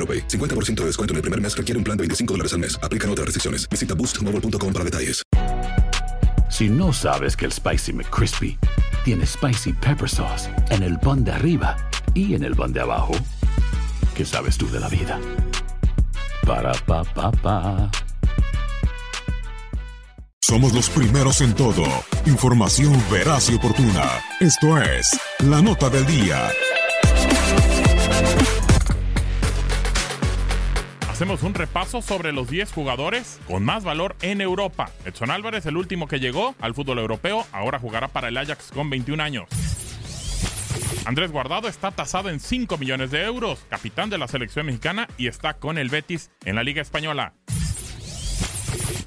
AroPay. 50% de descuento en el primer mes requiere un plan de 25 dólares al mes. Aplican otras restricciones. Visita boostmobile.com para detalles. Si no sabes que el Spicy McCrispy tiene Spicy Pepper Sauce en el pan de arriba y en el pan de abajo, ¿qué sabes tú de la vida? Para, pa, pa, pa. Somos los primeros en todo. Información veraz y oportuna. Esto es La Nota del Día. Hacemos un repaso sobre los 10 jugadores con más valor en Europa. Edson Álvarez, el último que llegó al fútbol europeo, ahora jugará para el Ajax con 21 años. Andrés Guardado está tasado en 5 millones de euros, capitán de la selección mexicana y está con el Betis en la Liga Española.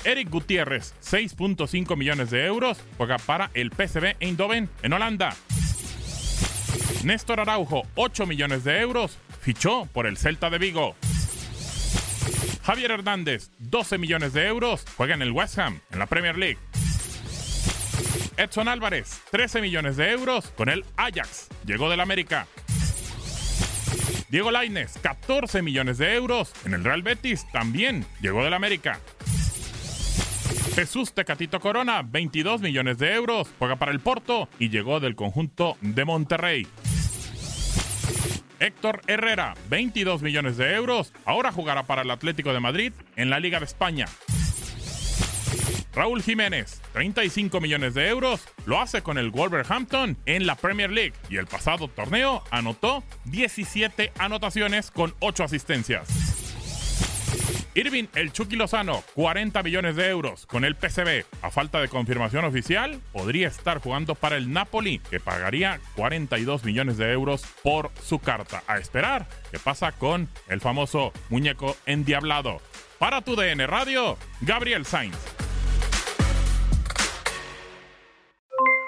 Eric Gutiérrez, 6.5 millones de euros, juega para el PSV Eindhoven en Holanda. Néstor Araujo, 8 millones de euros, fichó por el Celta de Vigo. Javier Hernández, 12 millones de euros, juega en el West Ham, en la Premier League. Edson Álvarez, 13 millones de euros con el Ajax, llegó del América. Diego Lainez, 14 millones de euros en el Real Betis, también llegó del América. Jesús Tecatito Corona, 22 millones de euros, juega para el Porto y llegó del conjunto de Monterrey. Héctor Herrera, 22 millones de euros, ahora jugará para el Atlético de Madrid en la Liga de España. Raúl Jiménez, 35 millones de euros, lo hace con el Wolverhampton en la Premier League y el pasado torneo anotó 17 anotaciones con 8 asistencias. Irving El Chucky Lozano, 40 millones de euros con el PCB. A falta de confirmación oficial, podría estar jugando para el Napoli, que pagaría 42 millones de euros por su carta. A esperar qué pasa con el famoso muñeco endiablado. Para tu DN Radio, Gabriel Sainz.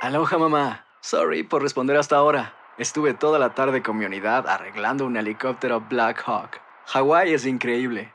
Aloha mamá. Sorry por responder hasta ahora. Estuve toda la tarde con mi unidad arreglando un helicóptero Black Hawk. Hawái es increíble.